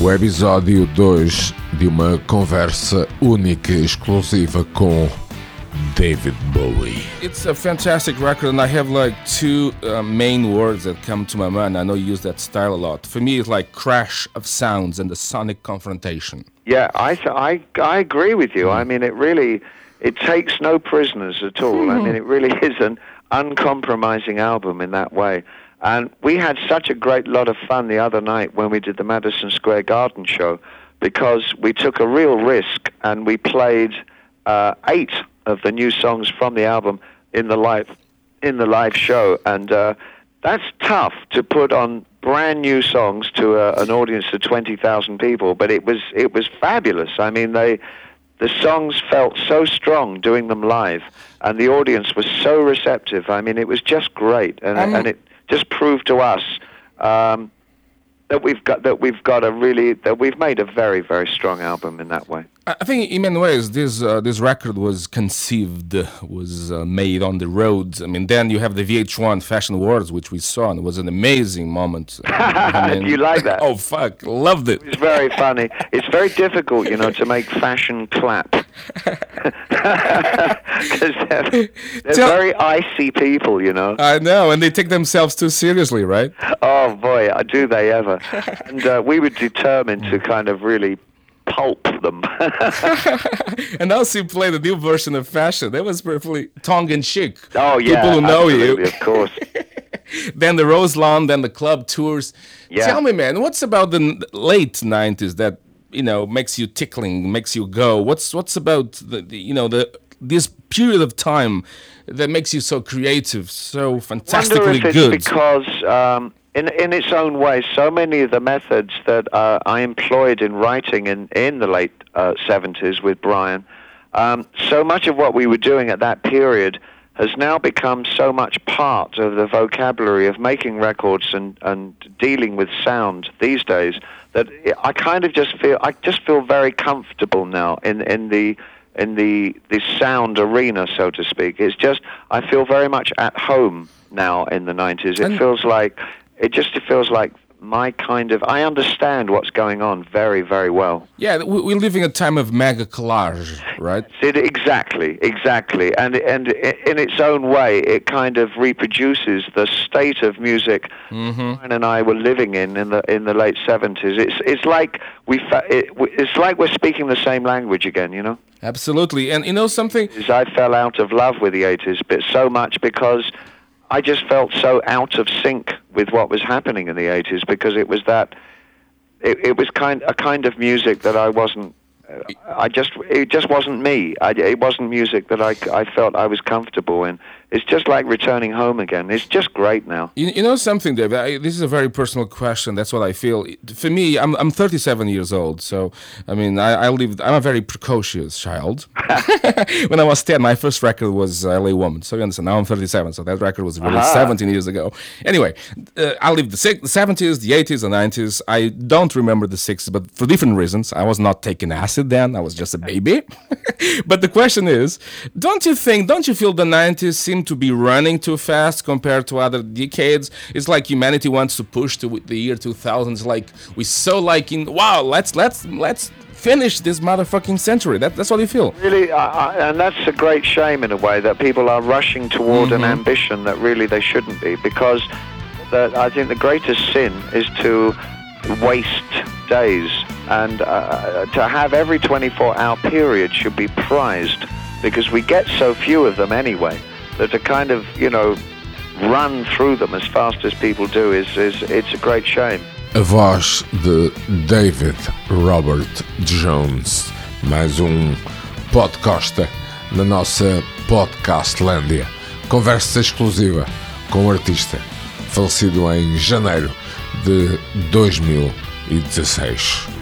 o episódio 2 de uma conversa única e exclusiva com David Bowie. It's a fantastic record, and I have like two uh, main words that come to my mind. I know you use that style a lot. For me, it's like crash of sounds and the sonic confrontation. Yeah, I, I, I agree with you. I mean, it really it takes no prisoners at all. I mean, it really is an uncompromising album in that way. And we had such a great lot of fun the other night when we did the Madison Square Garden show because we took a real risk and we played uh, eight of the new songs from the album in the live in the live show, and uh, that's tough to put on brand new songs to a, an audience of twenty thousand people. But it was it was fabulous. I mean, they the songs felt so strong doing them live, and the audience was so receptive. I mean, it was just great, and, Um, and it just prove to us um, that we've got that we've got a really that we've made a very very strong album in that way. I think in many ways this uh, this record was conceived, was uh, made on the road. I mean, then you have the VH1 Fashion Awards, which we saw, and it was an amazing moment. I Do you like that? Oh fuck, loved it. It's very funny. It's very difficult, you know, to make fashion clap because they're, they're Tell- very icy people, you know. I know, and they take themselves too seriously, right? Oh boy, do they ever! And uh, we were determined to kind of really pulp them. And also play the new version of Fashion. That was perfectly tongue in cheek. oh yeah, people who know you. of course. then the Roseland, then the club tours. Yeah. Tell me, man, what's about the late '90s that you know makes you tickling, makes you go? What's what's about the, the you know the this period of time that makes you so creative, so fantastically wonder if it's because, um, in in its own way, so many of the methods that uh, I employed in writing in in the late uh, seventies with Brian, um, so much of what we were doing at that period has now become so much part of the vocabulary of making records and, and dealing with sound these days that I kind of just feel I just feel very comfortable now in in the in the the sound arena, so to speak. It's just I feel very much at home now in the nineties. It And- feels like it just it feels like my kind of I understand what's going on very very well. yeah, we- we're living a time of mega collage, right? It, exactly, exactly, and and in its own way, it kind of reproduces the state of music mm-hmm. Brian and I were living in in the in the late seventies. It's it's like we fa- it, it's like we're speaking the same language again, you know. Absolutely. And you know something? is I fell out of love with the 80s, but so much because I just felt so out of sync with what was happening in the 80s because it was that it, it was kind a kind of music that I wasn't I just it just wasn't me. I, it wasn't music that I, I felt I was comfortable in. It's just like returning home again. It's just great now. You, you know something, David? I, this is a very personal question. That's what I feel. For me, I'm, I'm 37 years old. So, I mean, I, I lived, I'm a very precocious child. when I was 10, my first record was uh, LA Woman. So, you understand, now I'm 37. So, that record was released Aha. 17 years ago. Anyway, uh, I lived the, six, the 70s, the 80s, the 90s. I don't remember the 60s, but for different reasons. I was not taking acid then, I was just a baby. but the question is don't you think, don't you feel the 90s seem to be running too fast compared to other decades? It's like humanity wants to push to the year 2000s. Like we so like in wow, let's let's let's finish this motherfucking century. That, that's what you feel. Really, I, I, and that's a great shame in a way that people are rushing toward an mm-hmm. ambition that really they shouldn't be because the, I think the greatest sin is to waste days and uh, to have every 24 hour period should be prized because we get so few of them anyway that to kind of, you know, run through them as fast as people do is, is it's a great shame. A voz de David Robert Jones. Mais um podcosta na nossa Podcastlândia. Conversa exclusiva com o artista, falecido em janeiro de 2016.